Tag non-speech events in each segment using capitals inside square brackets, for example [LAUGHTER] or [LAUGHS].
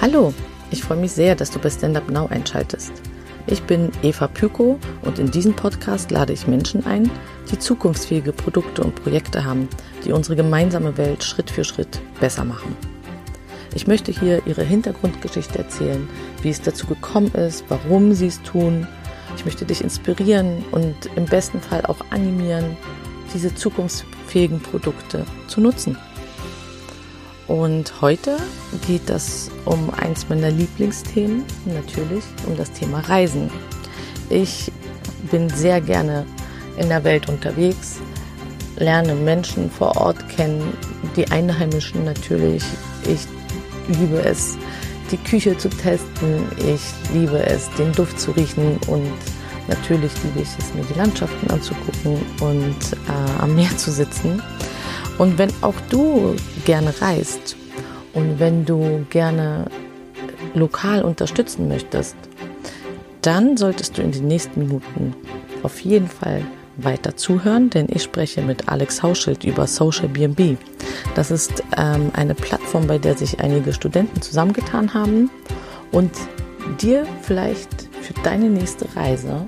Hallo, ich freue mich sehr, dass du bei Stand Up Now einschaltest. Ich bin Eva Pyko und in diesem Podcast lade ich Menschen ein, die zukunftsfähige Produkte und Projekte haben, die unsere gemeinsame Welt Schritt für Schritt besser machen. Ich möchte hier ihre Hintergrundgeschichte erzählen, wie es dazu gekommen ist, warum sie es tun. Ich möchte dich inspirieren und im besten Fall auch animieren, diese zukunftsfähigen Produkte zu nutzen. Und heute geht es um eins meiner Lieblingsthemen, natürlich um das Thema Reisen. Ich bin sehr gerne in der Welt unterwegs, lerne Menschen vor Ort kennen, die Einheimischen natürlich. Ich liebe es, die Küche zu testen. Ich liebe es, den Duft zu riechen und natürlich liebe ich es, mir die Landschaften anzugucken und äh, am Meer zu sitzen. Und wenn auch du gerne reist und wenn du gerne lokal unterstützen möchtest, dann solltest du in den nächsten Minuten auf jeden Fall weiter zuhören, denn ich spreche mit Alex Hauschild über Social BNB. Das ist ähm, eine Plattform, bei der sich einige Studenten zusammengetan haben und dir vielleicht für deine nächste Reise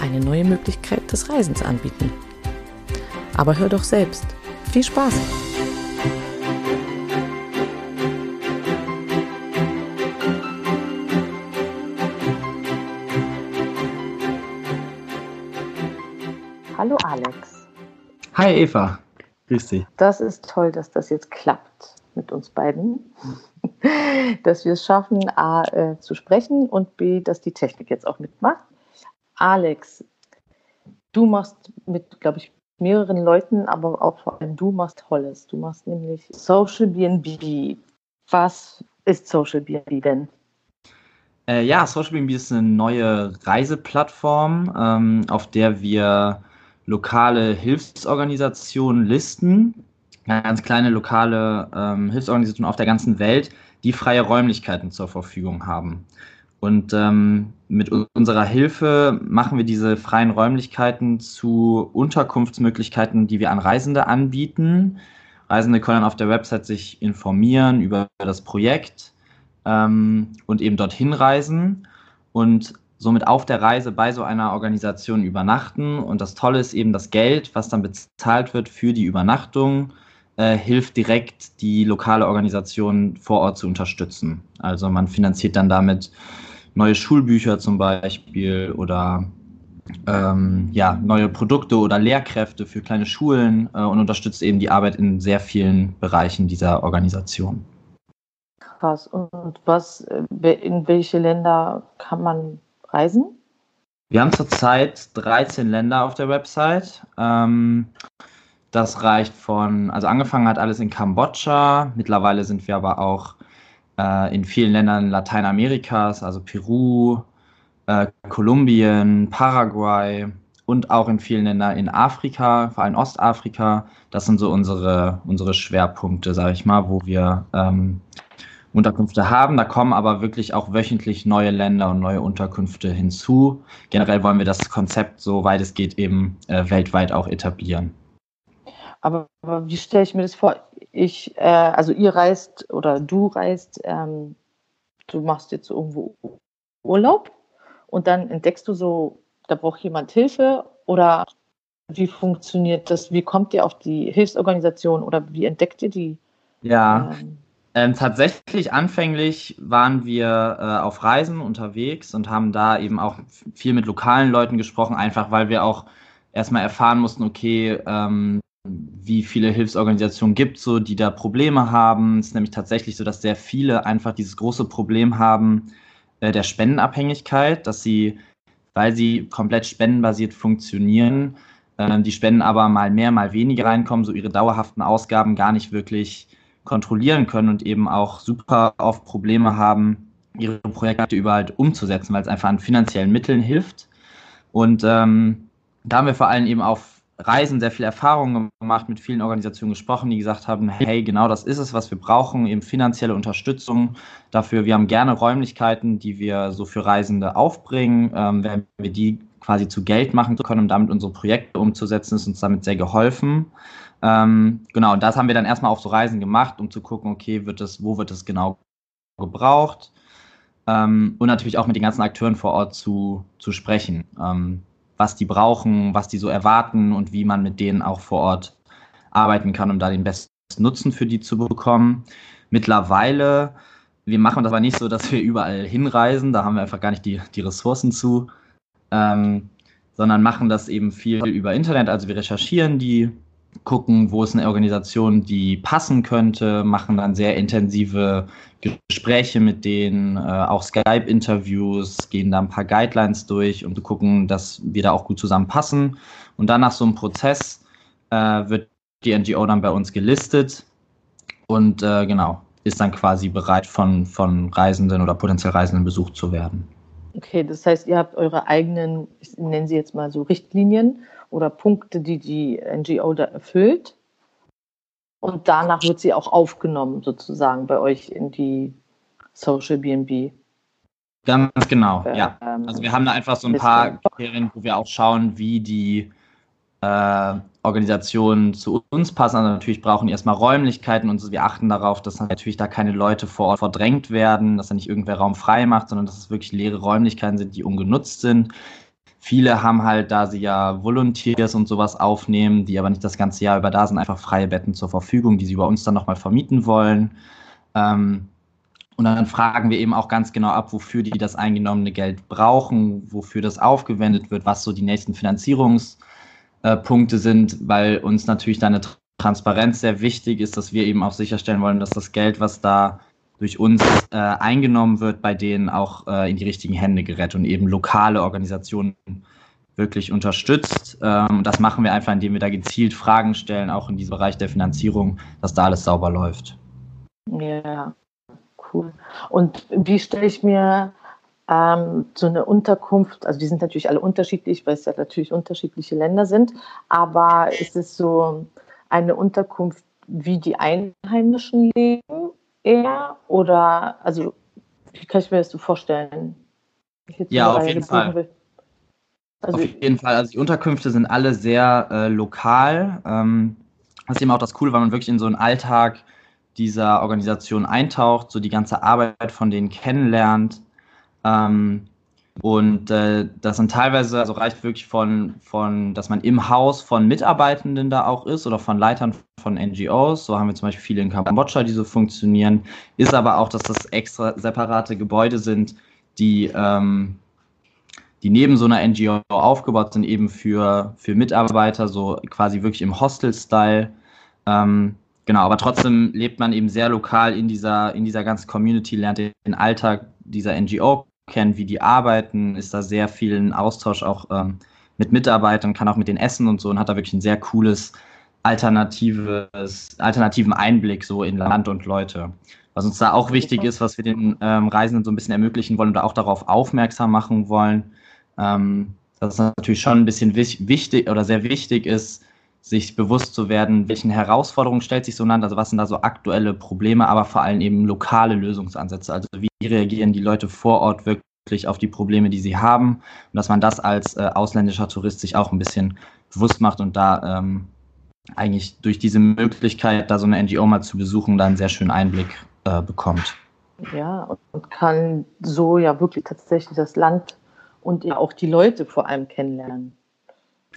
eine neue Möglichkeit des Reisens anbieten. Aber hör doch selbst. Viel Spaß! Hi Eva, grüß dich. Das ist toll, dass das jetzt klappt mit uns beiden. [LAUGHS] dass wir es schaffen, A, äh, zu sprechen und B, dass die Technik jetzt auch mitmacht. Alex, du machst mit, glaube ich, mehreren Leuten, aber auch vor allem du machst Tolles. Du machst nämlich Social BNB. Was ist Social BNB denn? Äh, ja, Social BNB ist eine neue Reiseplattform, ähm, auf der wir lokale Hilfsorganisationen listen, ganz kleine lokale ähm, Hilfsorganisationen auf der ganzen Welt, die freie Räumlichkeiten zur Verfügung haben. Und ähm, mit unserer Hilfe machen wir diese freien Räumlichkeiten zu Unterkunftsmöglichkeiten, die wir an Reisende anbieten. Reisende können auf der Website sich informieren über das Projekt ähm, und eben dorthin reisen und somit auf der Reise bei so einer Organisation übernachten. Und das Tolle ist eben das Geld, was dann bezahlt wird für die Übernachtung, äh, hilft direkt die lokale Organisation vor Ort zu unterstützen. Also man finanziert dann damit neue Schulbücher zum Beispiel oder ähm, ja, neue Produkte oder Lehrkräfte für kleine Schulen äh, und unterstützt eben die Arbeit in sehr vielen Bereichen dieser Organisation. Krass. Und was, äh, in welche Länder kann man reisen? Wir haben zurzeit 13 Länder auf der Website. Ähm, das reicht von, also angefangen hat alles in Kambodscha. Mittlerweile sind wir aber auch äh, in vielen Ländern Lateinamerikas, also Peru, äh, Kolumbien, Paraguay und auch in vielen Ländern in Afrika, vor allem Ostafrika. Das sind so unsere, unsere Schwerpunkte, sage ich mal, wo wir ähm, Unterkünfte haben. Da kommen aber wirklich auch wöchentlich neue Länder und neue Unterkünfte hinzu. Generell wollen wir das Konzept, soweit es geht, eben äh, weltweit auch etablieren. Aber, aber wie stelle ich mir das vor? Ich, äh, also ihr reist oder du reist, ähm, du machst jetzt irgendwo Urlaub und dann entdeckst du so, da braucht jemand Hilfe oder wie funktioniert das? Wie kommt ihr auf die Hilfsorganisation oder wie entdeckt ihr die? Ja, ähm, ähm, tatsächlich anfänglich waren wir äh, auf Reisen unterwegs und haben da eben auch viel mit lokalen Leuten gesprochen, einfach weil wir auch erstmal erfahren mussten, okay, ähm, wie viele Hilfsorganisationen gibt so, die da Probleme haben. Es ist nämlich tatsächlich so, dass sehr viele einfach dieses große Problem haben äh, der Spendenabhängigkeit, dass sie, weil sie komplett spendenbasiert funktionieren, äh, die Spenden aber mal mehr, mal weniger reinkommen, so ihre dauerhaften Ausgaben gar nicht wirklich kontrollieren können und eben auch super oft Probleme haben, ihre Projekte überall umzusetzen, weil es einfach an finanziellen Mitteln hilft. Und ähm, da haben wir vor allem eben auf Reisen sehr viel Erfahrung gemacht, mit vielen Organisationen gesprochen, die gesagt haben, hey, genau das ist es, was wir brauchen, eben finanzielle Unterstützung dafür. Wir haben gerne Räumlichkeiten, die wir so für Reisende aufbringen. Ähm, wenn wir die quasi zu Geld machen können, um damit unsere Projekte umzusetzen, ist uns damit sehr geholfen. Ähm, genau, und das haben wir dann erstmal auf so Reisen gemacht, um zu gucken, okay, wird das, wo wird es genau gebraucht? Ähm, und natürlich auch mit den ganzen Akteuren vor Ort zu, zu sprechen. Ähm, was die brauchen, was die so erwarten und wie man mit denen auch vor Ort arbeiten kann, um da den besten Nutzen für die zu bekommen. Mittlerweile, wir machen das aber nicht so, dass wir überall hinreisen, da haben wir einfach gar nicht die, die Ressourcen zu, ähm, sondern machen das eben viel über Internet. Also wir recherchieren die, gucken, wo ist eine Organisation, die passen könnte, machen dann sehr intensive Gespräche mit denen, äh, auch Skype-Interviews, gehen da ein paar Guidelines durch und gucken, dass wir da auch gut zusammenpassen. Und dann nach so einem Prozess äh, wird die NGO dann bei uns gelistet und äh, genau, ist dann quasi bereit von, von Reisenden oder potenziell Reisenden besucht zu werden. Okay, das heißt, ihr habt eure eigenen, ich nenne sie jetzt mal so Richtlinien oder Punkte, die die NGO da erfüllt. Und danach wird sie auch aufgenommen, sozusagen, bei euch in die Social BNB. Ganz genau, ja. Also wir haben da einfach so ein paar Kriterien, wo wir auch schauen, wie die äh, Organisationen zu uns passen. Also natürlich brauchen die erstmal Räumlichkeiten und wir achten darauf, dass natürlich da keine Leute vor Ort verdrängt werden, dass da nicht irgendwer Raum frei macht, sondern dass es wirklich leere Räumlichkeiten sind, die ungenutzt sind. Viele haben halt, da sie ja Volunteers und sowas aufnehmen, die aber nicht das ganze Jahr über da sind, einfach freie Betten zur Verfügung, die sie bei uns dann nochmal vermieten wollen. Ähm, und dann fragen wir eben auch ganz genau ab, wofür die das eingenommene Geld brauchen, wofür das aufgewendet wird, was so die nächsten Finanzierungspunkte sind, weil uns natürlich da eine Transparenz sehr wichtig ist, dass wir eben auch sicherstellen wollen, dass das Geld, was da durch uns äh, eingenommen wird, bei denen auch äh, in die richtigen Hände gerät und eben lokale Organisationen wirklich unterstützt. Ähm, das machen wir einfach, indem wir da gezielt Fragen stellen, auch in diesem Bereich der Finanzierung, dass da alles sauber läuft. Ja, cool. Und wie stelle ich mir ähm, so eine Unterkunft, also die sind natürlich alle unterschiedlich, weil es ja natürlich unterschiedliche Länder sind, aber ist es so eine Unterkunft, wie die Einheimischen leben eher? Oder, also, wie kann ich mir das so vorstellen? Ja, auf jeden Fall. Also, auf jeden Fall. Also die Unterkünfte sind alle sehr äh, lokal. Ähm, das ist eben auch das Coole, weil man wirklich in so einen Alltag dieser Organisation eintaucht, so die ganze Arbeit von denen kennenlernt. Ähm, und äh, das sind teilweise, also reicht wirklich von, von, dass man im Haus von Mitarbeitenden da auch ist oder von Leitern von NGOs. So haben wir zum Beispiel viele in Kambodscha, die so funktionieren. Ist aber auch, dass das extra separate Gebäude sind, die, ähm, die neben so einer NGO aufgebaut sind, eben für, für Mitarbeiter, so quasi wirklich im Hostel-Style. Ähm, genau, aber trotzdem lebt man eben sehr lokal in dieser, in dieser ganzen Community, lernt den Alltag dieser NGO kennen, wie die arbeiten, ist da sehr viel in Austausch auch ähm, mit Mitarbeitern, kann auch mit den essen und so und hat da wirklich ein sehr cooles alternatives, alternativen Einblick so in Land und Leute. Was uns da auch wichtig ist, was wir den ähm, Reisenden so ein bisschen ermöglichen wollen oder auch darauf aufmerksam machen wollen, ähm, dass es natürlich schon ein bisschen wichtig oder sehr wichtig ist, sich bewusst zu werden, welchen Herausforderungen stellt sich so ein also was sind da so aktuelle Probleme, aber vor allem eben lokale Lösungsansätze. Also wie reagieren die Leute vor Ort wirklich auf die Probleme, die sie haben und dass man das als äh, ausländischer Tourist sich auch ein bisschen bewusst macht und da ähm, eigentlich durch diese Möglichkeit, da so eine NGO mal zu besuchen, da einen sehr schönen Einblick äh, bekommt. Ja, und kann so ja wirklich tatsächlich das Land und ja auch die Leute vor allem kennenlernen.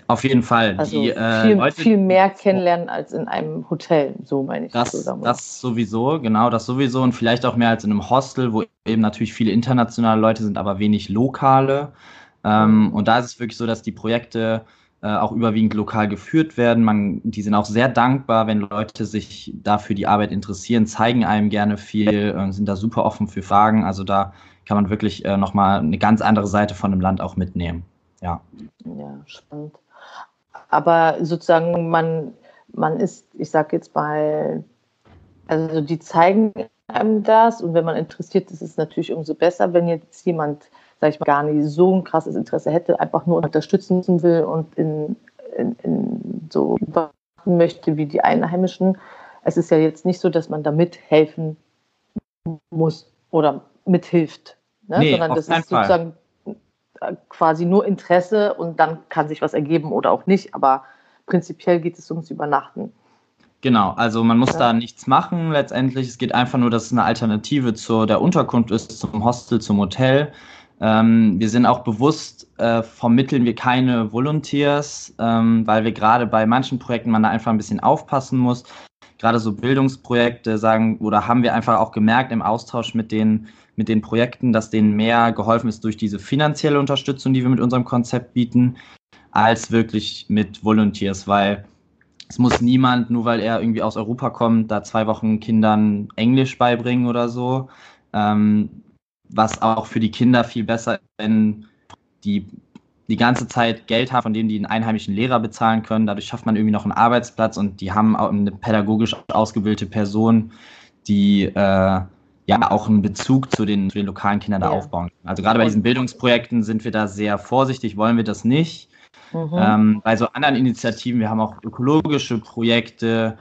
Auf jeden Fall. Also die, äh, viel, Leute, viel mehr kennenlernen als in einem Hotel, so meine ich. Das, so das sowieso, genau, das sowieso und vielleicht auch mehr als in einem Hostel, wo eben natürlich viele internationale Leute sind, aber wenig lokale. Ähm, und da ist es wirklich so, dass die Projekte äh, auch überwiegend lokal geführt werden. Man, die sind auch sehr dankbar, wenn Leute sich dafür die Arbeit interessieren, zeigen einem gerne viel, äh, sind da super offen für Fragen. Also da kann man wirklich äh, nochmal eine ganz andere Seite von dem Land auch mitnehmen. Ja. Ja, spannend aber sozusagen man, man ist, ich sage jetzt mal, also die zeigen einem das und wenn man interessiert ist, ist es natürlich umso besser, wenn jetzt jemand, sage ich mal, gar nicht so ein krasses Interesse hätte, einfach nur unterstützen will und in in, in so möchte wie die Einheimischen. Es ist ja jetzt nicht so, dass man da mithelfen muss oder mithilft, ne? nee, sondern das ist sozusagen Fall. Quasi nur Interesse und dann kann sich was ergeben oder auch nicht. Aber prinzipiell geht es ums Übernachten. Genau, also man muss ja. da nichts machen letztendlich. Es geht einfach nur, dass es eine Alternative zu der Unterkunft ist, zum Hostel, zum Hotel. Ähm, wir sind auch bewusst, äh, vermitteln wir keine Volunteers, ähm, weil wir gerade bei manchen Projekten man da einfach ein bisschen aufpassen muss. Gerade so Bildungsprojekte sagen, oder haben wir einfach auch gemerkt im Austausch mit den, mit den Projekten, dass denen mehr geholfen ist durch diese finanzielle Unterstützung, die wir mit unserem Konzept bieten, als wirklich mit Volunteers, weil es muss niemand, nur weil er irgendwie aus Europa kommt, da zwei Wochen Kindern Englisch beibringen oder so. Ähm, was auch für die Kinder viel besser, wenn die die ganze Zeit Geld haben, von denen die einen einheimischen Lehrer bezahlen können. Dadurch schafft man irgendwie noch einen Arbeitsplatz und die haben auch eine pädagogisch ausgebildete Person, die äh, ja auch einen Bezug zu den, zu den lokalen Kindern ja. da aufbauen. Also gerade bei diesen Bildungsprojekten sind wir da sehr vorsichtig, wollen wir das nicht. Mhm. Ähm, bei so anderen Initiativen, wir haben auch ökologische Projekte,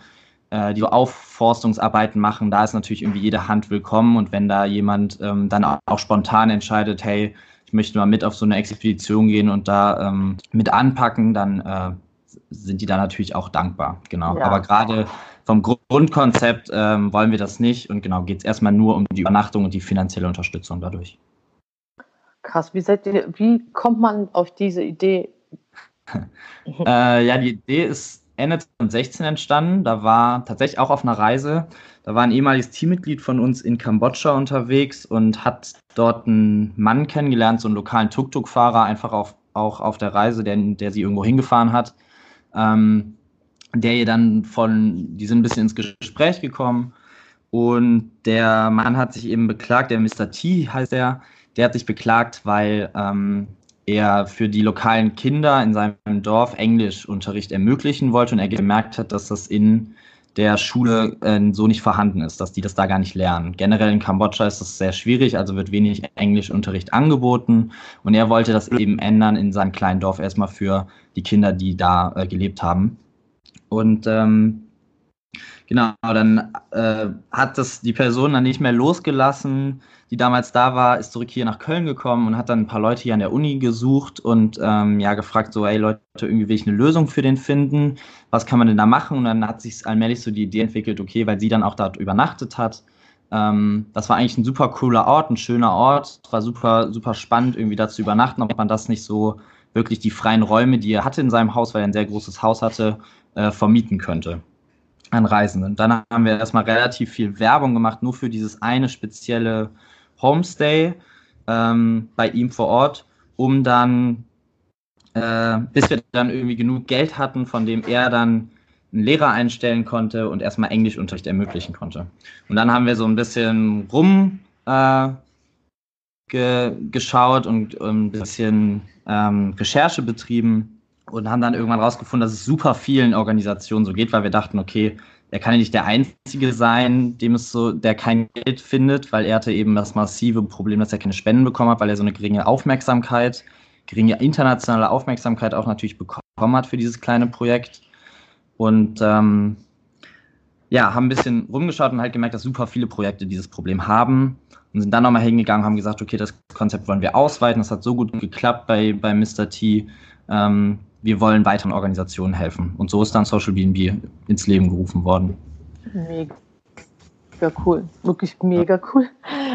äh, die so Aufforstungsarbeiten machen, da ist natürlich irgendwie jede Hand willkommen und wenn da jemand ähm, dann auch spontan entscheidet, hey, ich möchte mal mit auf so eine Expedition gehen und da ähm, mit anpacken, dann äh, sind die da natürlich auch dankbar. Genau. Ja. Aber gerade vom Grundkonzept ähm, wollen wir das nicht und genau geht es erstmal nur um die Übernachtung und die finanzielle Unterstützung dadurch. Krass, wie seid ihr, wie kommt man auf diese Idee? [LAUGHS] äh, ja, die Idee ist Ende 2016 entstanden. Da war tatsächlich auch auf einer Reise. Da war ein ehemaliges Teammitglied von uns in Kambodscha unterwegs und hat dort einen Mann kennengelernt, so einen lokalen Tuk-Tuk-Fahrer, einfach auf, auch auf der Reise, der, der sie irgendwo hingefahren hat. Ähm, der ihr dann von, die sind ein bisschen ins Gespräch gekommen und der Mann hat sich eben beklagt, der Mr. T heißt er, der hat sich beklagt, weil ähm, er für die lokalen Kinder in seinem Dorf Englischunterricht ermöglichen wollte und er gemerkt hat, dass das in der Schule äh, so nicht vorhanden ist, dass die das da gar nicht lernen. Generell in Kambodscha ist das sehr schwierig, also wird wenig Englischunterricht angeboten und er wollte das eben ändern in seinem kleinen Dorf erstmal für die Kinder, die da äh, gelebt haben. Und ähm, genau, dann äh, hat das die Person dann nicht mehr losgelassen, die damals da war, ist zurück hier nach Köln gekommen und hat dann ein paar Leute hier an der Uni gesucht und ähm, ja gefragt, so, ey Leute, irgendwie will ich eine Lösung für den finden, was kann man denn da machen? Und dann hat sich allmählich so die Idee entwickelt, okay, weil sie dann auch dort übernachtet hat. Ähm, das war eigentlich ein super cooler Ort, ein schöner Ort, war super, super spannend, irgendwie da zu übernachten, ob man das nicht so wirklich die freien Räume, die er hatte in seinem Haus, weil er ein sehr großes Haus hatte, äh, vermieten könnte an Reisenden. Dann haben wir erstmal relativ viel Werbung gemacht, nur für dieses eine spezielle Homestay ähm, bei ihm vor Ort, um dann, äh, bis wir dann irgendwie genug Geld hatten, von dem er dann einen Lehrer einstellen konnte und erstmal Englischunterricht ermöglichen konnte. Und dann haben wir so ein bisschen rum äh, ge geschaut und ein bisschen ähm, Recherche betrieben und haben dann irgendwann rausgefunden, dass es super vielen Organisationen so geht, weil wir dachten, okay, er kann ja nicht der Einzige sein, dem es so, der kein Geld findet, weil er hatte eben das massive Problem, dass er keine Spenden bekommen hat, weil er so eine geringe Aufmerksamkeit, geringe internationale Aufmerksamkeit auch natürlich bekommen hat für dieses kleine Projekt. Und ähm, ja, haben ein bisschen rumgeschaut und halt gemerkt, dass super viele Projekte dieses Problem haben und sind dann nochmal hingegangen, haben gesagt, okay, das Konzept wollen wir ausweiten. Das hat so gut geklappt bei, bei Mr. T. Ähm, wir wollen weiteren Organisationen helfen. Und so ist dann Social BNB ins Leben gerufen worden. Mega cool, wirklich mega cool.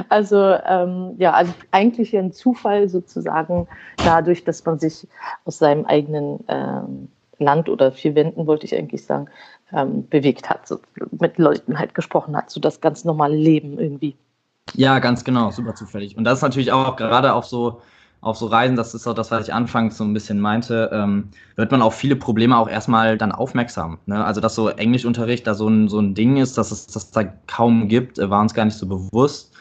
Also ähm, ja, also eigentlich ein Zufall sozusagen dadurch, dass man sich aus seinem eigenen ähm, Land oder vier Wänden, wollte ich eigentlich sagen, ähm, bewegt hat, so mit Leuten halt gesprochen hat, so das ganz normale Leben irgendwie. Ja, ganz genau, super zufällig. Und das ist natürlich auch gerade auf so auf so Reisen, das ist auch das, was ich anfangs so ein bisschen meinte, ähm, wird man auf viele Probleme auch erstmal dann aufmerksam. Ne? Also, dass so Englischunterricht da so ein, so ein Ding ist, dass es das da kaum gibt, äh, war uns gar nicht so bewusst.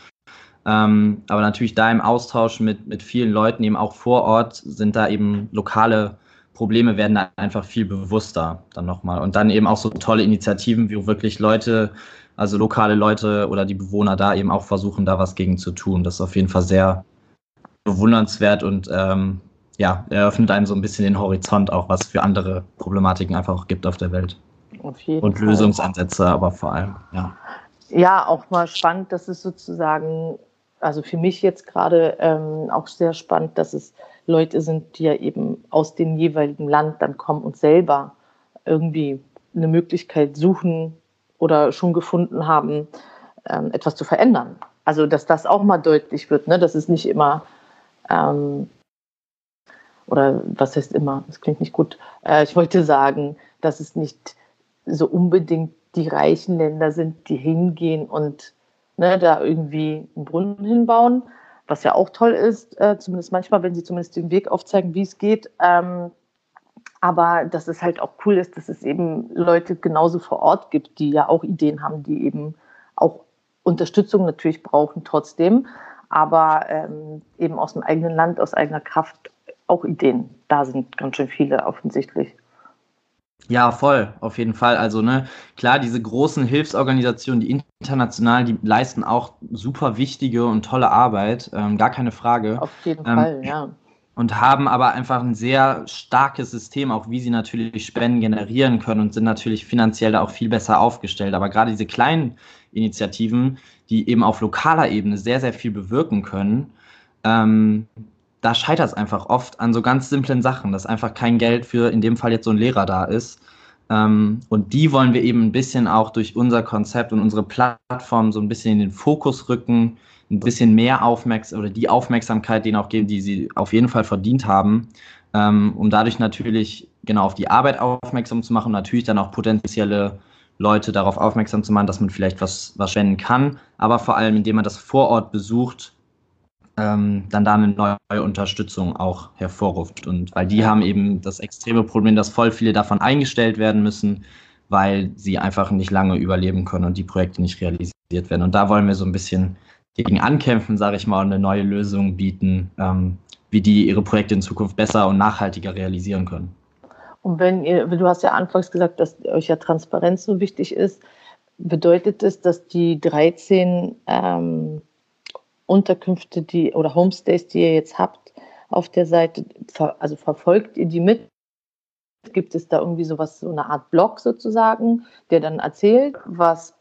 Ähm, aber natürlich da im Austausch mit, mit vielen Leuten eben auch vor Ort sind da eben lokale Probleme werden da einfach viel bewusster dann nochmal. Und dann eben auch so tolle Initiativen, wie wirklich Leute, also lokale Leute oder die Bewohner da eben auch versuchen, da was gegen zu tun. Das ist auf jeden Fall sehr bewundernswert und ähm, ja, eröffnet einem so ein bisschen den Horizont auch, was für andere Problematiken einfach auch gibt auf der Welt. und Fall. Lösungsansätze, aber vor allem, ja. Ja, auch mal spannend, dass es sozusagen, also für mich jetzt gerade ähm, auch sehr spannend, dass es Leute sind, die ja eben aus dem jeweiligen Land dann kommen und selber irgendwie eine Möglichkeit suchen oder schon gefunden haben, ähm, etwas zu verändern. Also, dass das auch mal deutlich wird, ne? dass es nicht immer ähm, oder was heißt immer, das klingt nicht gut. Äh, ich wollte sagen, dass es nicht so unbedingt die reichen Länder sind, die hingehen und ne, da irgendwie einen Brunnen hinbauen, was ja auch toll ist, äh, zumindest manchmal, wenn sie zumindest den Weg aufzeigen, wie es geht. Ähm, aber dass es halt auch cool ist, dass es eben Leute genauso vor Ort gibt, die ja auch Ideen haben, die eben auch Unterstützung natürlich brauchen trotzdem, aber ähm, eben aus dem eigenen Land, aus eigener Kraft auch Ideen da sind, ganz schön viele offensichtlich. Ja, voll, auf jeden Fall. Also, ne, klar, diese großen Hilfsorganisationen, die international, die leisten auch super wichtige und tolle Arbeit, ähm, gar keine Frage. Auf jeden ähm, Fall, ja. Und haben aber einfach ein sehr starkes System, auch wie sie natürlich Spenden generieren können und sind natürlich finanziell da auch viel besser aufgestellt. Aber gerade diese kleinen Initiativen, die eben auf lokaler Ebene sehr, sehr viel bewirken können, ähm, da scheitert es einfach oft an so ganz simplen Sachen, dass einfach kein Geld für in dem Fall jetzt so ein Lehrer da ist. Ähm, und die wollen wir eben ein bisschen auch durch unser Konzept und unsere Plattform so ein bisschen in den Fokus rücken, ein bisschen mehr Aufmerksamkeit oder die Aufmerksamkeit denen auch geben, die sie auf jeden Fall verdient haben, ähm, um dadurch natürlich genau auf die Arbeit aufmerksam zu machen, natürlich dann auch potenzielle Leute darauf aufmerksam zu machen, dass man vielleicht was, was spenden kann, aber vor allem, indem man das vor Ort besucht, ähm, dann da eine neue Unterstützung auch hervorruft. Und weil die haben eben das extreme Problem, dass voll viele davon eingestellt werden müssen, weil sie einfach nicht lange überleben können und die Projekte nicht realisiert werden. Und da wollen wir so ein bisschen gegen ankämpfen, sage ich mal, und eine neue Lösung bieten, ähm, wie die ihre Projekte in Zukunft besser und nachhaltiger realisieren können. Und wenn ihr, du hast ja anfangs gesagt, dass euch ja Transparenz so wichtig ist, bedeutet es, dass die 13 ähm, Unterkünfte, die oder Homestays, die ihr jetzt habt auf der Seite, also verfolgt ihr die mit? Gibt es da irgendwie sowas, so eine Art Blog sozusagen, der dann erzählt, was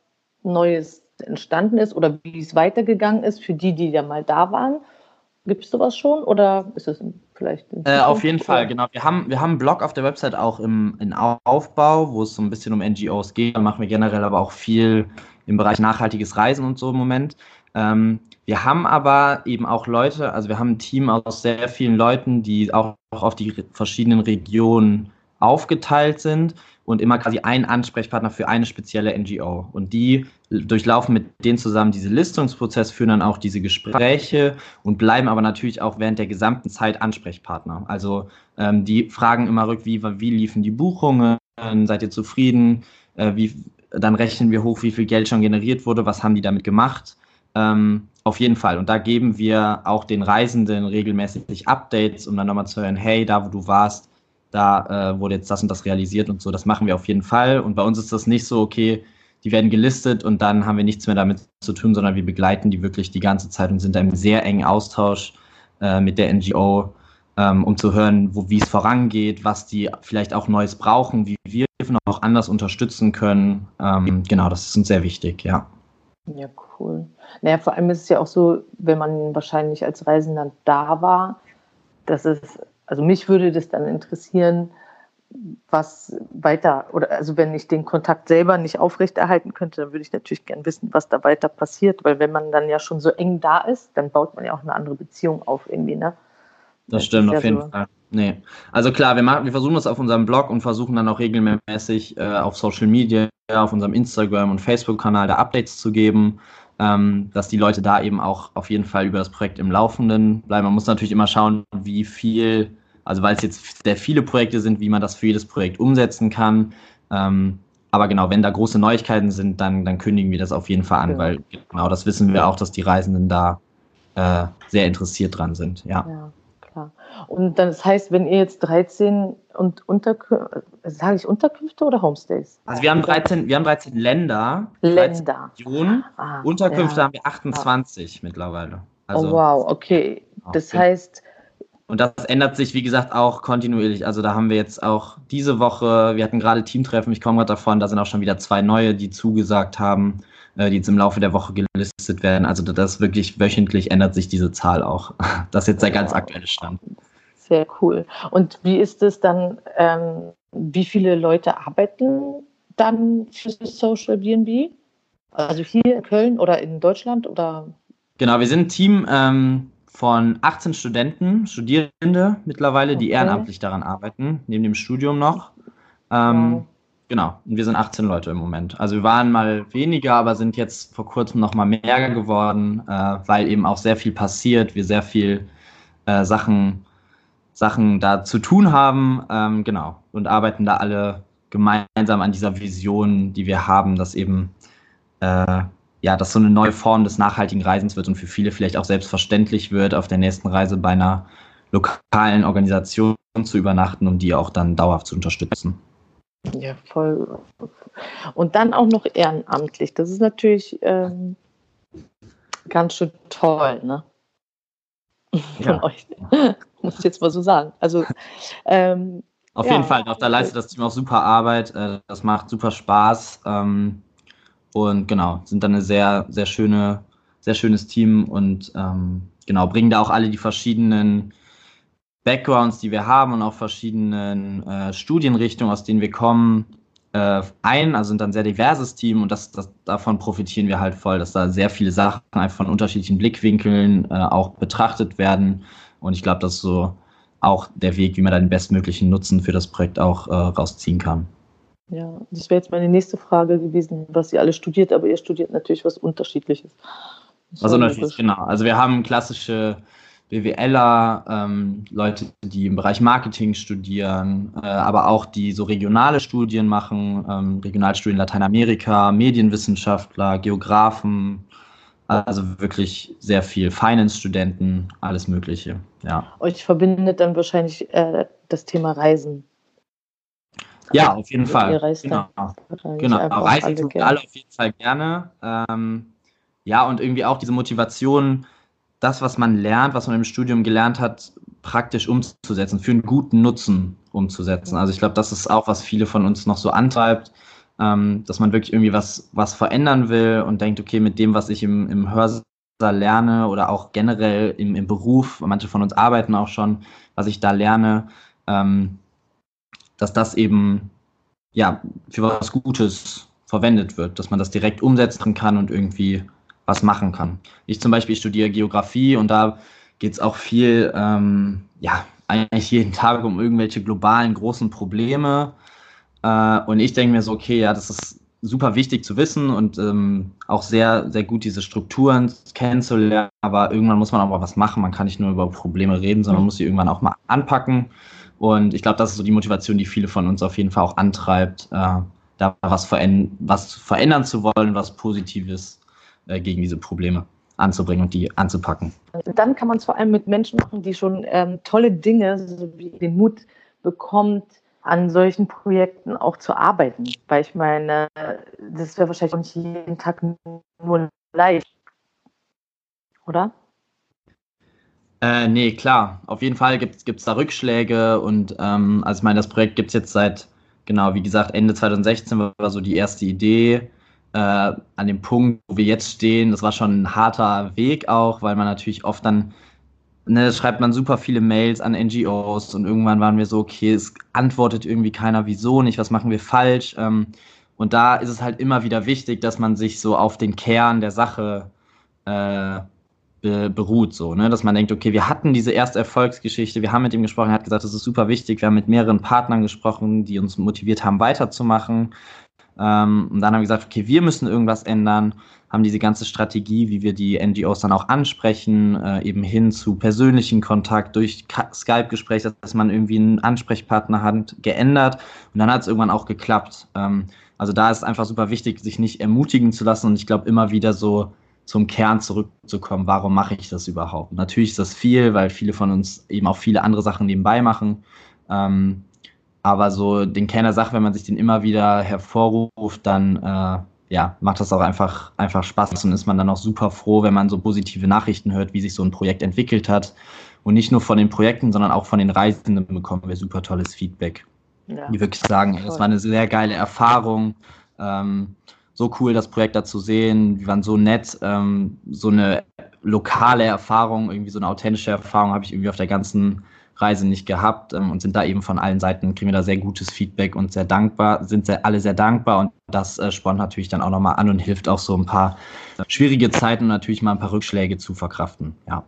Neues entstanden ist oder wie es weitergegangen ist für die, die ja mal da waren? Gibt es sowas schon oder ist es vielleicht? Äh, auf jeden Fall, genau. Wir haben, wir haben einen Blog auf der Website auch im, in Aufbau, wo es so ein bisschen um NGOs geht. Da machen wir generell aber auch viel im Bereich nachhaltiges Reisen und so im Moment. Ähm, wir haben aber eben auch Leute, also wir haben ein Team aus sehr vielen Leuten, die auch auf die verschiedenen Regionen aufgeteilt sind und immer quasi ein Ansprechpartner für eine spezielle NGO. Und die durchlaufen mit denen zusammen diesen Listungsprozess, führen dann auch diese Gespräche und bleiben aber natürlich auch während der gesamten Zeit Ansprechpartner. Also ähm, die fragen immer rück, wie, wie liefen die Buchungen, seid ihr zufrieden, äh, wie, dann rechnen wir hoch, wie viel Geld schon generiert wurde, was haben die damit gemacht. Ähm, auf jeden Fall. Und da geben wir auch den Reisenden regelmäßig Updates, um dann nochmal zu hören, hey, da wo du warst, da äh, wurde jetzt das und das realisiert und so. Das machen wir auf jeden Fall. Und bei uns ist das nicht so, okay, die werden gelistet und dann haben wir nichts mehr damit zu tun, sondern wir begleiten die wirklich die ganze Zeit und sind da im sehr engen Austausch äh, mit der NGO, ähm, um zu hören, wie es vorangeht, was die vielleicht auch Neues brauchen, wie wir noch anders unterstützen können. Ähm, genau, das ist uns sehr wichtig, ja. Ja, cool. Naja, vor allem ist es ja auch so, wenn man wahrscheinlich als Reisender da war, dass es, also mich würde das dann interessieren, was weiter, oder also wenn ich den Kontakt selber nicht aufrechterhalten könnte, dann würde ich natürlich gern wissen, was da weiter passiert, weil wenn man dann ja schon so eng da ist, dann baut man ja auch eine andere Beziehung auf irgendwie, ne? Das, das stimmt, auf ja jeden so. Fall. Nee. Also klar, wir, machen, wir versuchen das auf unserem Blog und versuchen dann auch regelmäßig äh, auf Social Media, auf unserem Instagram- und Facebook-Kanal da Updates zu geben ähm, dass die Leute da eben auch auf jeden Fall über das Projekt im Laufenden bleiben. Man muss natürlich immer schauen, wie viel, also weil es jetzt sehr viele Projekte sind, wie man das für jedes Projekt umsetzen kann. Ähm, aber genau, wenn da große Neuigkeiten sind, dann, dann kündigen wir das auf jeden Fall an, ja. weil genau das wissen wir auch, dass die Reisenden da äh, sehr interessiert dran sind. Ja. ja klar. Und das heißt, wenn ihr jetzt 13 und Unterkünfte, sage ich Unterkünfte oder Homestays? Also wir haben 13, wir haben 13 Länder, Länder. 13 Regionen, ah, Unterkünfte ja. haben wir 28 ah. mittlerweile. Also, oh wow, okay. Das heißt, und das ändert sich, wie gesagt, auch kontinuierlich. Also da haben wir jetzt auch diese Woche, wir hatten gerade Teamtreffen, ich komme gerade davon, da sind auch schon wieder zwei neue, die zugesagt haben, äh, die jetzt im Laufe der Woche gelistet werden. Also das wirklich wöchentlich ändert sich diese Zahl auch. [LAUGHS] Das ist jetzt der ganz aktuelle Stand. Sehr cool. Und wie ist es dann, ähm, wie viele Leute arbeiten dann für Social BNB? Also hier in Köln oder in Deutschland oder? Genau, wir sind ein Team ähm, von 18 Studenten, Studierende mittlerweile, okay. die ehrenamtlich daran arbeiten, neben dem Studium noch. Ähm, wow. Genau, und wir sind 18 Leute im Moment. Also wir waren mal weniger, aber sind jetzt vor kurzem noch mal mehr geworden, äh, weil eben auch sehr viel passiert, wir sehr viel äh, Sachen, Sachen da zu tun haben, ähm, genau, und arbeiten da alle gemeinsam an dieser Vision, die wir haben, dass eben äh, ja, dass so eine neue Form des nachhaltigen Reisens wird und für viele vielleicht auch selbstverständlich wird, auf der nächsten Reise bei einer lokalen Organisation zu übernachten, um die auch dann dauerhaft zu unterstützen. Ja, voll. Und dann auch noch ehrenamtlich. Das ist natürlich ähm, ganz schön toll, ne? Von ja. euch. Muss ich jetzt mal so sagen. Also, ähm, Auf ja, jeden Fall, auch da leistet das Team auch super Arbeit. Äh, das macht super Spaß. Ähm, und genau, sind dann eine sehr, sehr schöne, sehr schönes Team und ähm, genau, bringen da auch alle die verschiedenen Backgrounds, die wir haben und auch verschiedenen äh, Studienrichtungen, aus denen wir kommen, äh, ein. Also sind dann ein sehr diverses Team und das, das, davon profitieren wir halt voll, dass da sehr viele Sachen einfach von unterschiedlichen Blickwinkeln äh, auch betrachtet werden. Und ich glaube, das ist so auch der Weg, wie man da den bestmöglichen Nutzen für das Projekt auch äh, rausziehen kann. Ja, das wäre jetzt meine nächste Frage gewesen, was ihr alle studiert, aber ihr studiert natürlich was Unterschiedliches. Also natürlich, genau. Also wir haben klassische BWLer, ähm, Leute, die im Bereich Marketing studieren, äh, aber auch die so regionale Studien machen, ähm, Regionalstudien Lateinamerika, Medienwissenschaftler, Geografen, also wirklich sehr viel Finance-Studenten, alles Mögliche. Ja. Euch verbindet dann wahrscheinlich äh, das Thema Reisen. Ja, auf jeden Fall. Genau, genau. reisen tun wir alle auf jeden Fall gerne. Ähm, ja, und irgendwie auch diese Motivation, das, was man lernt, was man im Studium gelernt hat, praktisch umzusetzen, für einen guten Nutzen umzusetzen. Also ich glaube, das ist auch, was viele von uns noch so antreibt, ähm, dass man wirklich irgendwie was, was verändern will und denkt, okay, mit dem, was ich im, im Hörsaal lerne oder auch generell im, im Beruf, manche von uns arbeiten auch schon, was ich da lerne, ähm, dass das eben ja für was Gutes verwendet wird, dass man das direkt umsetzen kann und irgendwie was machen kann. Ich zum Beispiel studiere Geografie und da geht es auch viel, ähm, ja, eigentlich jeden Tag um irgendwelche globalen großen Probleme. Äh, und ich denke mir so, okay, ja, das ist super wichtig zu wissen und ähm, auch sehr, sehr gut diese Strukturen kennenzulernen. Aber irgendwann muss man auch mal was machen. Man kann nicht nur über Probleme reden, sondern man muss sie irgendwann auch mal anpacken. Und ich glaube, das ist so die Motivation, die viele von uns auf jeden Fall auch antreibt, äh, da was, veränd was verändern zu wollen, was Positives äh, gegen diese Probleme anzubringen und die anzupacken. Dann kann man es vor allem mit Menschen machen, die schon ähm, tolle Dinge, so wie den Mut bekommt, an solchen Projekten auch zu arbeiten. Weil ich meine, das wäre wahrscheinlich auch nicht jeden Tag nur leicht. Oder? Äh, nee, klar. Auf jeden Fall gibt es da Rückschläge und ähm, also ich meine, das Projekt gibt es jetzt seit, genau, wie gesagt, Ende 2016 war so die erste Idee. Äh, an dem Punkt, wo wir jetzt stehen, das war schon ein harter Weg auch, weil man natürlich oft dann, ne, schreibt man super viele Mails an NGOs und irgendwann waren wir so, okay, es antwortet irgendwie keiner, wieso nicht, was machen wir falsch? Ähm, und da ist es halt immer wieder wichtig, dass man sich so auf den Kern der Sache äh, be beruht, so, ne? dass man denkt, okay, wir hatten diese erste Erfolgsgeschichte, wir haben mit ihm gesprochen, er hat gesagt, das ist super wichtig, wir haben mit mehreren Partnern gesprochen, die uns motiviert haben, weiterzumachen. Ähm, und dann haben wir gesagt, okay, wir müssen irgendwas ändern, haben diese ganze Strategie, wie wir die NGOs dann auch ansprechen, äh, eben hin zu persönlichen Kontakt durch Skype-Gespräche, dass man irgendwie einen Ansprechpartner hat, geändert. Und dann hat es irgendwann auch geklappt. Ähm, also da ist es einfach super wichtig, sich nicht ermutigen zu lassen und ich glaube immer wieder so zum Kern zurückzukommen, warum mache ich das überhaupt? Natürlich ist das viel, weil viele von uns eben auch viele andere Sachen nebenbei machen. Ähm, aber so den Kern der Sache, wenn man sich den immer wieder hervorruft, dann äh, ja, macht das auch einfach, einfach Spaß und ist man dann auch super froh, wenn man so positive Nachrichten hört, wie sich so ein Projekt entwickelt hat Und nicht nur von den Projekten, sondern auch von den Reisenden bekommen wir super tolles Feedback. Ja. Die wirklich sagen, das war eine sehr geile Erfahrung. Ähm, so cool, das Projekt da zu sehen. Die waren so nett. Ähm, so eine lokale Erfahrung, irgendwie so eine authentische Erfahrung habe ich irgendwie auf der ganzen Reise nicht gehabt ähm, und sind da eben von allen Seiten, kriegen wir da sehr gutes Feedback und sehr dankbar, sind sehr, alle sehr dankbar und das äh, spornt natürlich dann auch nochmal an und hilft auch so ein paar schwierige Zeiten natürlich mal ein paar Rückschläge zu verkraften. Ja.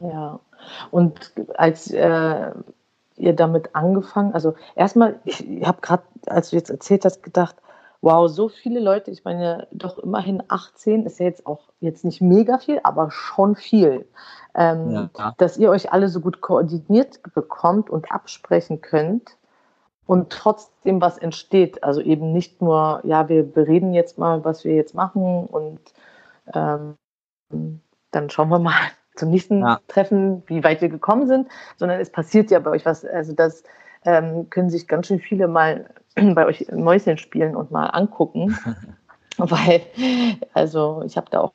Ja, und als äh, ihr damit angefangen, also erstmal, ich habe gerade, als du jetzt erzählt hast, gedacht, wow, so viele Leute, ich meine, doch immerhin 18 ist ja jetzt auch jetzt nicht mega viel, aber schon viel ähm, ja. dass ihr euch alle so gut koordiniert bekommt und absprechen könnt und trotzdem was entsteht. Also eben nicht nur, ja, wir bereden jetzt mal, was wir jetzt machen und ähm, dann schauen wir mal [LAUGHS] zum nächsten ja. Treffen, wie weit wir gekommen sind, sondern es passiert ja bei euch was. Also das ähm, können sich ganz schön viele mal bei euch Mäuschen spielen und mal angucken. [LAUGHS] Weil, also ich habe da auch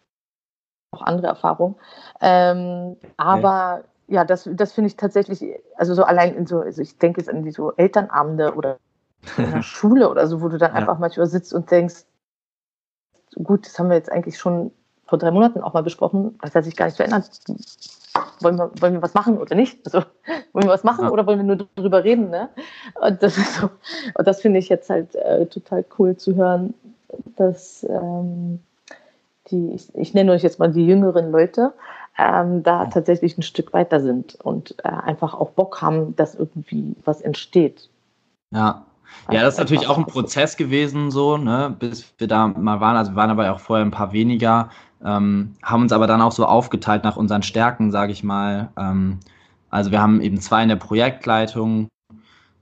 auch andere Erfahrungen. Ähm, aber ja, ja das, das finde ich tatsächlich, also so allein in so, also ich denke jetzt an die so Elternabende oder in der [LAUGHS] Schule oder so, wo du dann ja. einfach manchmal sitzt und denkst, gut, das haben wir jetzt eigentlich schon vor drei Monaten auch mal besprochen, das hat sich gar nicht verändert. Wollen wir, wollen wir was machen oder nicht? Also, [LAUGHS] wollen wir was machen ja. oder wollen wir nur drüber reden? Ne? Und das ist so, und das finde ich jetzt halt äh, total cool zu hören, dass ähm, die, ich, ich nenne euch jetzt mal die jüngeren Leute, ähm, da tatsächlich ein Stück weiter sind und äh, einfach auch Bock haben, dass irgendwie was entsteht. Ja. Ja, das ist natürlich auch ein Prozess gewesen, so, ne, bis wir da mal waren. Also wir waren aber auch vorher ein paar weniger, ähm, haben uns aber dann auch so aufgeteilt nach unseren Stärken, sage ich mal. Ähm, also wir haben eben zwei in der Projektleitung,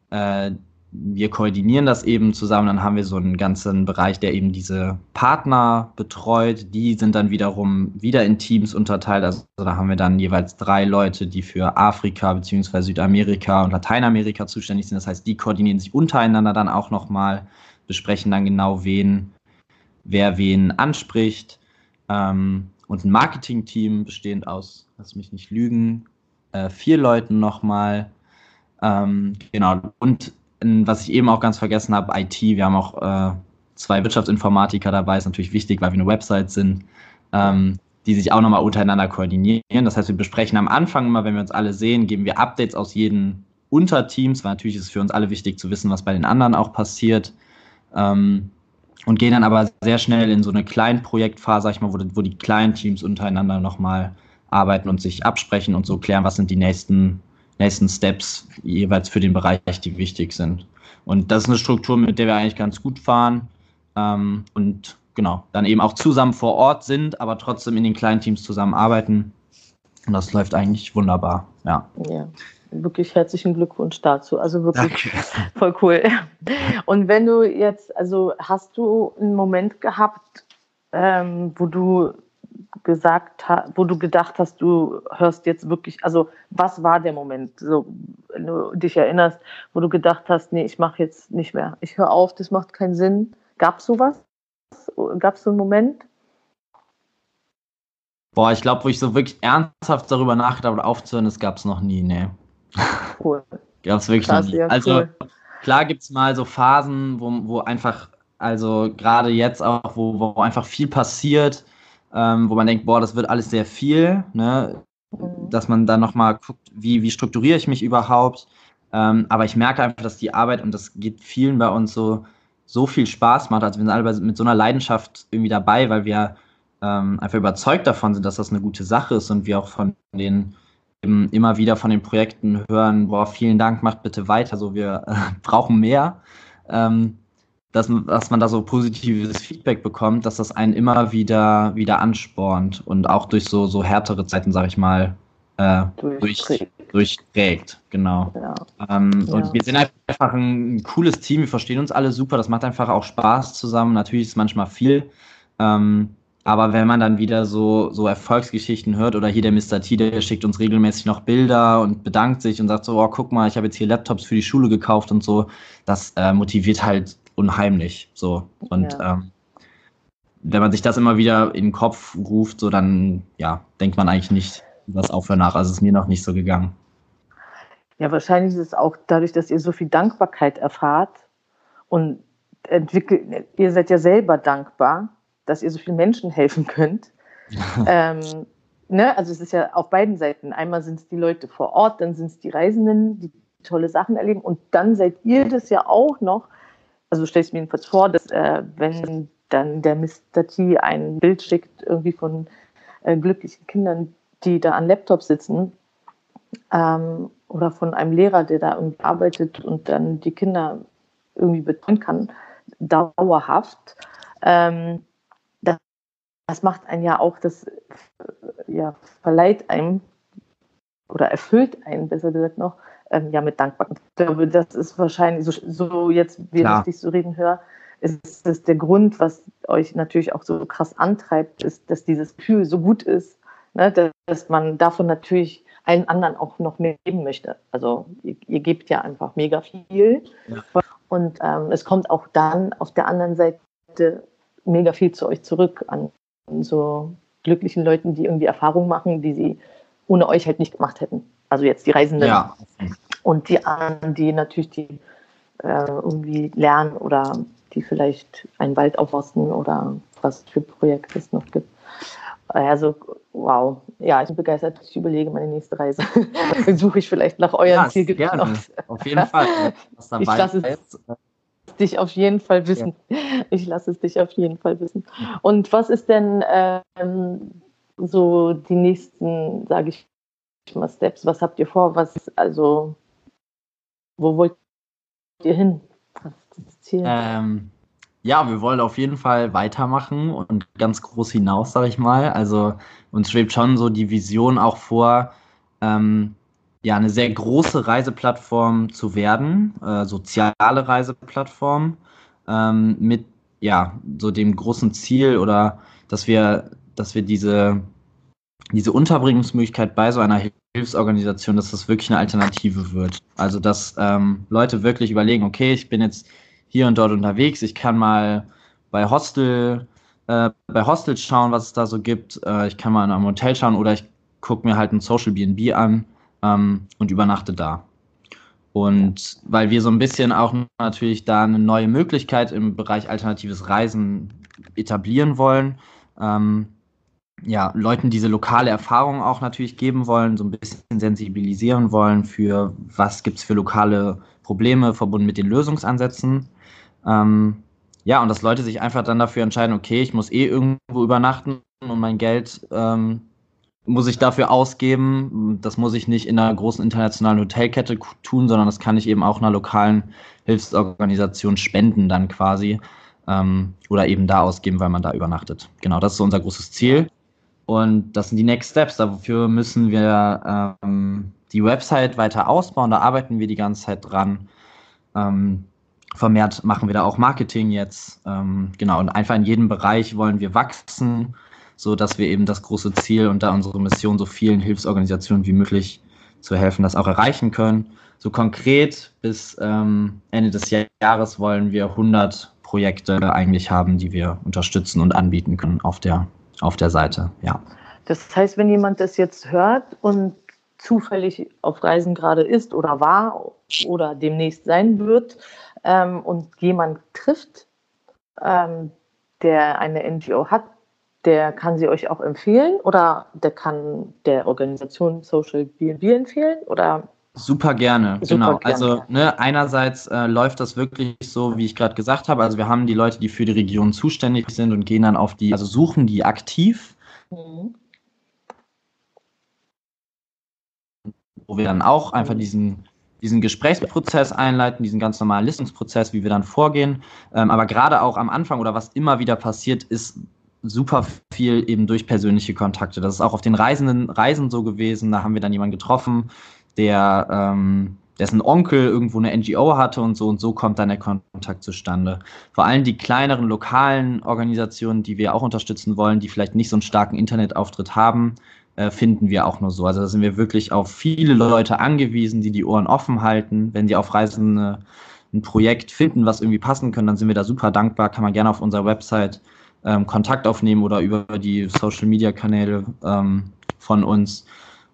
äh, wir koordinieren das eben zusammen, dann haben wir so einen ganzen Bereich, der eben diese Partner betreut. Die sind dann wiederum wieder in Teams unterteilt. Also da haben wir dann jeweils drei Leute, die für Afrika bzw. Südamerika und Lateinamerika zuständig sind. Das heißt, die koordinieren sich untereinander dann auch nochmal, besprechen dann genau, wen, wer wen anspricht. Ähm, und ein Marketing-Team bestehend aus, lass mich nicht lügen, äh, vier Leuten nochmal. Ähm, genau. Und was ich eben auch ganz vergessen habe, IT. Wir haben auch äh, zwei Wirtschaftsinformatiker dabei, ist natürlich wichtig, weil wir eine Website sind, ähm, die sich auch nochmal untereinander koordinieren. Das heißt, wir besprechen am Anfang immer, wenn wir uns alle sehen, geben wir Updates aus jedem Unterteams, weil natürlich ist es für uns alle wichtig zu wissen, was bei den anderen auch passiert. Ähm, und gehen dann aber sehr schnell in so eine kleine Projektphase, sag ich mal, wo, wo die kleinen Teams untereinander nochmal arbeiten und sich absprechen und so klären, was sind die nächsten nächsten Steps jeweils für den Bereich, die wichtig sind. Und das ist eine Struktur, mit der wir eigentlich ganz gut fahren ähm, und genau, dann eben auch zusammen vor Ort sind, aber trotzdem in den kleinen Teams zusammenarbeiten. Und das läuft eigentlich wunderbar, ja. Ja, wirklich herzlichen Glückwunsch dazu. Also wirklich Danke. [LAUGHS] voll cool. Und wenn du jetzt, also hast du einen Moment gehabt, ähm, wo du gesagt wo du gedacht hast, du hörst jetzt wirklich, also was war der Moment, so, wenn du dich erinnerst, wo du gedacht hast, nee, ich mache jetzt nicht mehr, ich höre auf, das macht keinen Sinn. Gab es sowas? Gab es so einen Moment? Boah, ich glaube, wo ich so wirklich ernsthaft darüber nachgedacht habe, aufzuhören, das gab es noch nie, nee. [LAUGHS] Cool. gab es wirklich Krass, noch nie. Ja, also cool. klar gibt es mal so Phasen, wo, wo einfach, also gerade jetzt auch, wo, wo einfach viel passiert, ähm, wo man denkt, boah, das wird alles sehr viel, ne? Mhm. dass man dann nochmal guckt, wie, wie strukturiere ich mich überhaupt. Ähm, aber ich merke einfach, dass die Arbeit, und das geht vielen bei uns so, so viel Spaß macht. Also wir sind alle mit so einer Leidenschaft irgendwie dabei, weil wir ähm, einfach überzeugt davon sind, dass das eine gute Sache ist und wir auch von den immer wieder von den Projekten hören, boah, vielen Dank, macht bitte weiter, so wir äh, [LAUGHS] brauchen mehr. Ähm, dass, dass man da so positives Feedback bekommt, dass das einen immer wieder, wieder anspornt und auch durch so, so härtere Zeiten, sag ich mal, äh, durchträgt. durchträgt. Genau. Ja. Ähm, ja. Und wir sind einfach ein, cooles Team, wir verstehen uns alle super, das macht einfach auch Spaß zusammen. Natürlich ist es manchmal viel. Ähm, aber wenn man dann wieder so, so Erfolgsgeschichten hört oder hier der Mr. T, der schickt uns regelmäßig noch Bilder und bedankt sich und sagt so, oh, guck mal, ich habe jetzt hier Laptops für die Schule gekauft und so, das äh, motiviert halt unheimlich. So. Und ja. ähm, wenn man sich das immer wieder in den Kopf ruft, so dann ja, denkt man eigentlich nicht, was für nach. Also ist mir noch nicht so gegangen. Ja, wahrscheinlich ist es auch dadurch, dass ihr so viel Dankbarkeit erfahrt und entwickelt, ihr seid ja selber dankbar, dass ihr so vielen Menschen helfen könnt. [LAUGHS] ähm, ne? Also es ist ja auf beiden Seiten. Einmal sind es die Leute vor Ort, dann sind es die Reisenden, die tolle Sachen erleben und dann seid ihr das ja auch noch. Also stelle ich mir jedenfalls vor, dass äh, wenn dann der Mr. T ein Bild schickt irgendwie von äh, glücklichen Kindern, die da an Laptops sitzen ähm, oder von einem Lehrer, der da irgendwie arbeitet und dann die Kinder irgendwie betreuen kann, dauerhaft. Ähm, das, das, macht einen ja auch, das ja, verleiht einem oder erfüllt einen, besser gesagt noch, ähm, ja, mit Dankbarkeit. Ich glaube, das ist wahrscheinlich so, so jetzt, wie ich dich so reden höre, ist es der Grund, was euch natürlich auch so krass antreibt, ist, dass dieses Gefühl so gut ist, ne, dass man davon natürlich allen anderen auch noch mehr geben möchte. Also ihr, ihr gebt ja einfach mega viel. Ja. Und ähm, es kommt auch dann auf der anderen Seite mega viel zu euch zurück an so glücklichen Leuten, die irgendwie Erfahrungen machen, die sie ohne euch halt nicht gemacht hätten. Also jetzt die Reisenden. Ja. Und die anderen, die natürlich die äh, irgendwie lernen oder die vielleicht einen Wald aufforsten oder was für Projekte es noch gibt. Also, wow. Ja, ich bin begeistert. Ich überlege meine nächste Reise. [LAUGHS] Suche ich vielleicht nach euren ja. Aus. Auf jeden Fall. Ich lasse es dich auf jeden Fall wissen. Ja. Ich lasse es dich auf jeden Fall wissen. Und was ist denn ähm, so die nächsten, sage ich mal, Steps? Was habt ihr vor? Was, also, wo wollt ihr hin? Was ist das Ziel? Ähm, ja, wir wollen auf jeden Fall weitermachen und ganz groß hinaus, sage ich mal. Also uns schwebt schon so die Vision auch vor, ähm, ja, eine sehr große Reiseplattform zu werden, äh, soziale Reiseplattform, ähm, mit ja, so dem großen Ziel oder dass wir, dass wir diese, diese Unterbringungsmöglichkeit bei so einer Hilfsorganisation, dass das wirklich eine Alternative wird. Also dass ähm, Leute wirklich überlegen, okay, ich bin jetzt hier und dort unterwegs. Ich kann mal bei Hostel, äh, bei Hostels schauen, was es da so gibt. Äh, ich kann mal in einem Hotel schauen oder ich gucke mir halt ein Social BNB an ähm, und übernachte da. Und weil wir so ein bisschen auch natürlich da eine neue Möglichkeit im Bereich alternatives Reisen etablieren wollen, ähm, ja, Leuten diese lokale Erfahrung auch natürlich geben wollen, so ein bisschen sensibilisieren wollen für, was gibt es für lokale Probleme verbunden mit den Lösungsansätzen. Ähm, ja, und dass Leute sich einfach dann dafür entscheiden, okay, ich muss eh irgendwo übernachten und mein Geld ähm, muss ich dafür ausgeben. Das muss ich nicht in einer großen internationalen Hotelkette tun, sondern das kann ich eben auch einer lokalen Hilfsorganisation spenden dann quasi. Ähm, oder eben da ausgeben, weil man da übernachtet. Genau, das ist so unser großes Ziel. Und das sind die Next Steps. Dafür müssen wir ähm, die Website weiter ausbauen. Da arbeiten wir die ganze Zeit dran. Ähm, vermehrt machen wir da auch Marketing jetzt. Ähm, genau, und einfach in jedem Bereich wollen wir wachsen, so dass wir eben das große Ziel und da unsere Mission so vielen Hilfsorganisationen wie möglich zu helfen, das auch erreichen können. So konkret bis ähm, Ende des Jahres wollen wir 100 Projekte eigentlich haben, die wir unterstützen und anbieten können auf der, auf der Seite. Ja. Das heißt, wenn jemand das jetzt hört und zufällig auf Reisen gerade ist oder war oder demnächst sein wird ähm, und jemand trifft, ähm, der eine NGO hat, der kann sie euch auch empfehlen oder der kann der Organisation Social BNB empfehlen oder Super gerne, Super genau. Gerne. Also ne, einerseits äh, läuft das wirklich so, wie ich gerade gesagt habe. Also wir haben die Leute, die für die Region zuständig sind und gehen dann auf die, also suchen die aktiv. Mhm. wo wir dann auch einfach diesen, diesen Gesprächsprozess einleiten, diesen ganz normalen Listungsprozess, wie wir dann vorgehen. Ähm, aber gerade auch am Anfang oder was immer wieder passiert, ist super viel eben durch persönliche Kontakte. Das ist auch auf den Reisenden, Reisen so gewesen. Da haben wir dann jemanden getroffen, der ähm, dessen Onkel irgendwo eine NGO hatte und so und so kommt dann der Kontakt zustande. Vor allem die kleineren lokalen Organisationen, die wir auch unterstützen wollen, die vielleicht nicht so einen starken Internetauftritt haben, äh, finden wir auch nur so. Also da sind wir wirklich auf viele Leute angewiesen, die die Ohren offen halten. Wenn sie auf Reisen äh, ein Projekt finden, was irgendwie passen können, dann sind wir da super dankbar. Kann man gerne auf unserer Website ähm, Kontakt aufnehmen oder über die Social Media Kanäle ähm, von uns.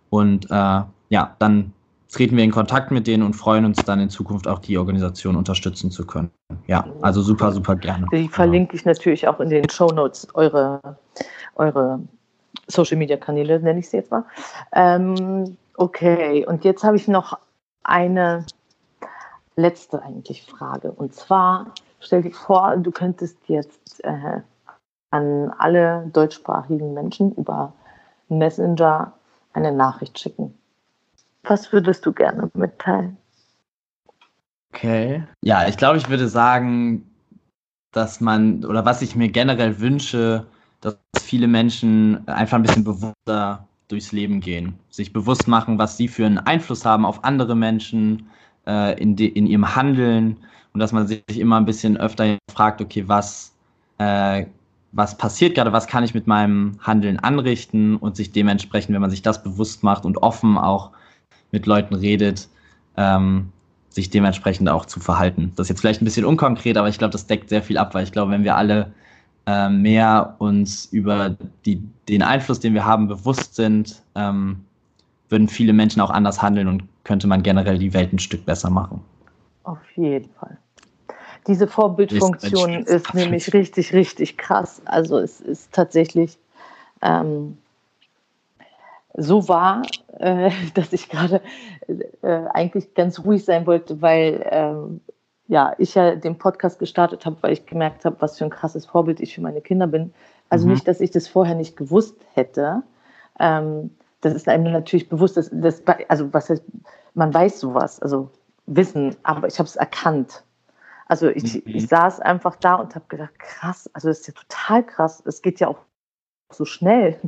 Und äh, ja, dann treten wir in Kontakt mit denen und freuen uns dann in Zukunft auch die Organisation unterstützen zu können. Ja, also super, super gerne. Die verlinke ich natürlich auch in den Show Notes, eure, eure Social Media Kanäle, nenne ich sie jetzt mal. Ähm, okay, und jetzt habe ich noch eine letzte eigentlich Frage. Und zwar, stell dir vor, du könntest jetzt äh, an alle deutschsprachigen Menschen über Messenger eine Nachricht schicken. Was würdest du gerne mitteilen? Okay. Ja, ich glaube, ich würde sagen, dass man, oder was ich mir generell wünsche, dass viele Menschen einfach ein bisschen bewusster durchs Leben gehen, sich bewusst machen, was sie für einen Einfluss haben auf andere Menschen äh, in, de, in ihrem Handeln und dass man sich immer ein bisschen öfter fragt, okay, was, äh, was passiert gerade, was kann ich mit meinem Handeln anrichten und sich dementsprechend, wenn man sich das bewusst macht und offen auch mit Leuten redet, ähm, sich dementsprechend auch zu verhalten. Das ist jetzt vielleicht ein bisschen unkonkret, aber ich glaube, das deckt sehr viel ab, weil ich glaube, wenn wir alle äh, mehr uns über die, den Einfluss, den wir haben, bewusst sind, ähm, würden viele Menschen auch anders handeln und könnte man generell die Welt ein Stück besser machen. Auf jeden Fall. Diese Vorbildfunktion ist, ist nämlich richtig, richtig krass. Also es ist tatsächlich ähm, so wahr, äh, [LAUGHS] dass ich gerade äh, eigentlich ganz ruhig sein wollte, weil ähm, ja, ich ja den Podcast gestartet habe, weil ich gemerkt habe, was für ein krasses Vorbild ich für meine Kinder bin. Also mhm. nicht, dass ich das vorher nicht gewusst hätte. Ähm, das ist einem natürlich bewusst, dass, dass also was heißt, man weiß sowas, also Wissen, aber ich habe es erkannt. Also ich, mhm. ich saß einfach da und habe gedacht, krass, also das ist ja total krass. Es geht ja auch so schnell.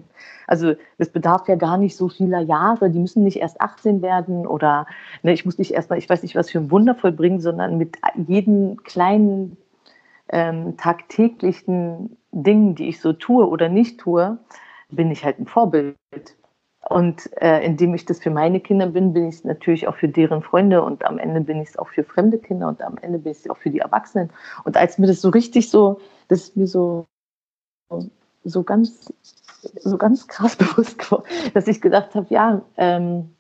Also es bedarf ja gar nicht so vieler Jahre. Die müssen nicht erst 18 werden oder ne, ich muss nicht erstmal, ich weiß nicht, was für ein Wunder vollbringen, sondern mit jedem kleinen ähm, tagtäglichen Dingen, die ich so tue oder nicht tue, bin ich halt ein Vorbild. Und äh, indem ich das für meine Kinder bin, bin ich es natürlich auch für deren Freunde und am Ende bin ich es auch für fremde Kinder und am Ende bin ich es auch für die Erwachsenen. Und als mir das so richtig so, das ist mir so, so ganz, so ganz krass [LAUGHS] bewusst geworden, dass ich gedacht habe, ja, ähm,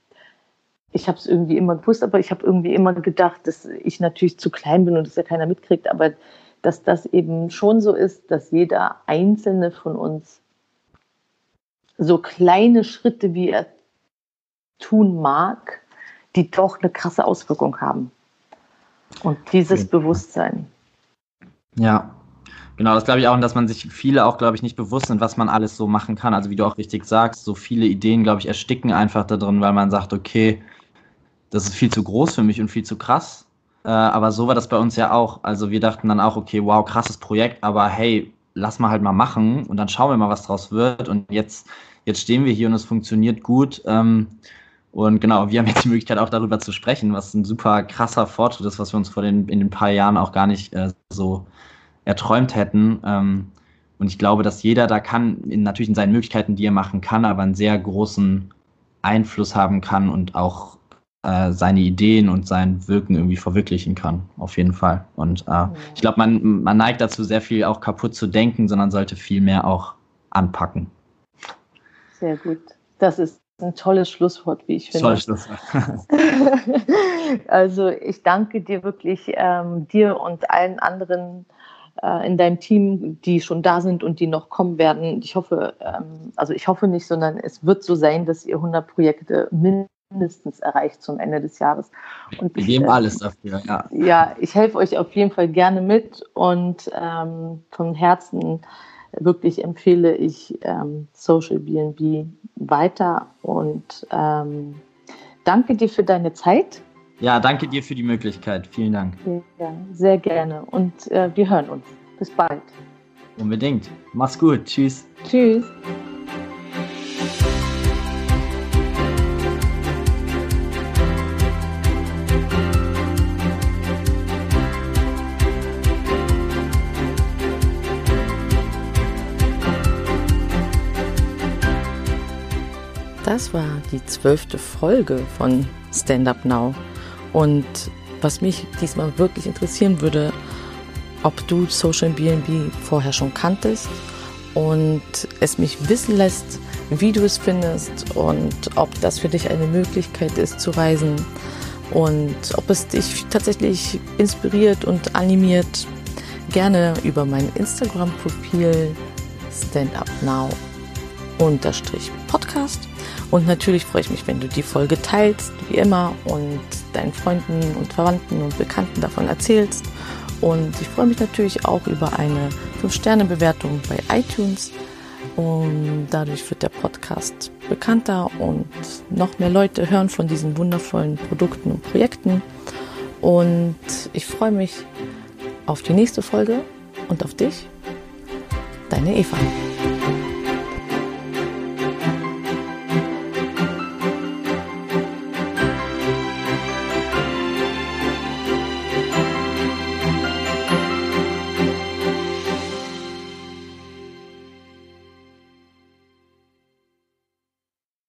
ich habe es irgendwie immer gewusst, aber ich habe irgendwie immer gedacht, dass ich natürlich zu klein bin und das ja keiner mitkriegt, aber dass das eben schon so ist, dass jeder einzelne von uns so kleine Schritte, wie er tun mag, die doch eine krasse Auswirkung haben. Und dieses. Bewusstsein. Ja, genau, das glaube ich auch, dass man sich viele auch, glaube ich, nicht bewusst sind, was man alles so machen kann. Also wie du auch richtig sagst, so viele Ideen, glaube ich, ersticken einfach da drin, weil man sagt, okay, das ist viel zu groß für mich und viel zu krass. Äh, aber so war das bei uns ja auch. Also wir dachten dann auch, okay, wow, krasses Projekt, aber hey, lass mal halt mal machen und dann schauen wir mal, was draus wird. Und jetzt, jetzt stehen wir hier und es funktioniert gut. Ähm, und genau, wir haben jetzt die Möglichkeit auch darüber zu sprechen, was ein super krasser Fortschritt ist, was wir uns vor den, in den paar Jahren auch gar nicht äh, so erträumt hätten. Ähm, und ich glaube, dass jeder da kann, in, natürlich in seinen Möglichkeiten, die er machen kann, aber einen sehr großen Einfluss haben kann und auch äh, seine Ideen und sein Wirken irgendwie verwirklichen kann, auf jeden Fall. Und äh, ja. ich glaube, man, man neigt dazu, sehr viel auch kaputt zu denken, sondern sollte viel mehr auch anpacken. Sehr gut. Das ist ein tolles Schlusswort, wie ich finde. Tolles Schlusswort. [LAUGHS] also ich danke dir wirklich, ähm, dir und allen anderen äh, in deinem Team, die schon da sind und die noch kommen werden. Ich hoffe, ähm, also ich hoffe nicht, sondern es wird so sein, dass ihr 100 Projekte mindestens mindestens erreicht zum Ende des Jahres. Und Wir geben äh, alles dafür, ja. Ja, ich helfe euch auf jeden Fall gerne mit und ähm, von Herzen wirklich empfehle ich ähm, Social BNB weiter und ähm, danke dir für deine Zeit. Ja, danke dir für die Möglichkeit. Vielen Dank. Ja, sehr gerne und äh, wir hören uns. Bis bald. Unbedingt. Mach's gut. Tschüss. Tschüss. Das war die zwölfte Folge von Stand Up Now. Und was mich diesmal wirklich interessieren würde, ob du Social BNB vorher schon kanntest und es mich wissen lässt, wie du es findest und ob das für dich eine Möglichkeit ist zu reisen und ob es dich tatsächlich inspiriert und animiert. Gerne über mein Instagram-Profil standupnow Podcast. Und natürlich freue ich mich, wenn du die Folge teilst, wie immer, und deinen Freunden und Verwandten und Bekannten davon erzählst. Und ich freue mich natürlich auch über eine 5-Sterne-Bewertung bei iTunes. Und dadurch wird der Podcast bekannter und noch mehr Leute hören von diesen wundervollen Produkten und Projekten. Und ich freue mich auf die nächste Folge und auf dich, deine Eva.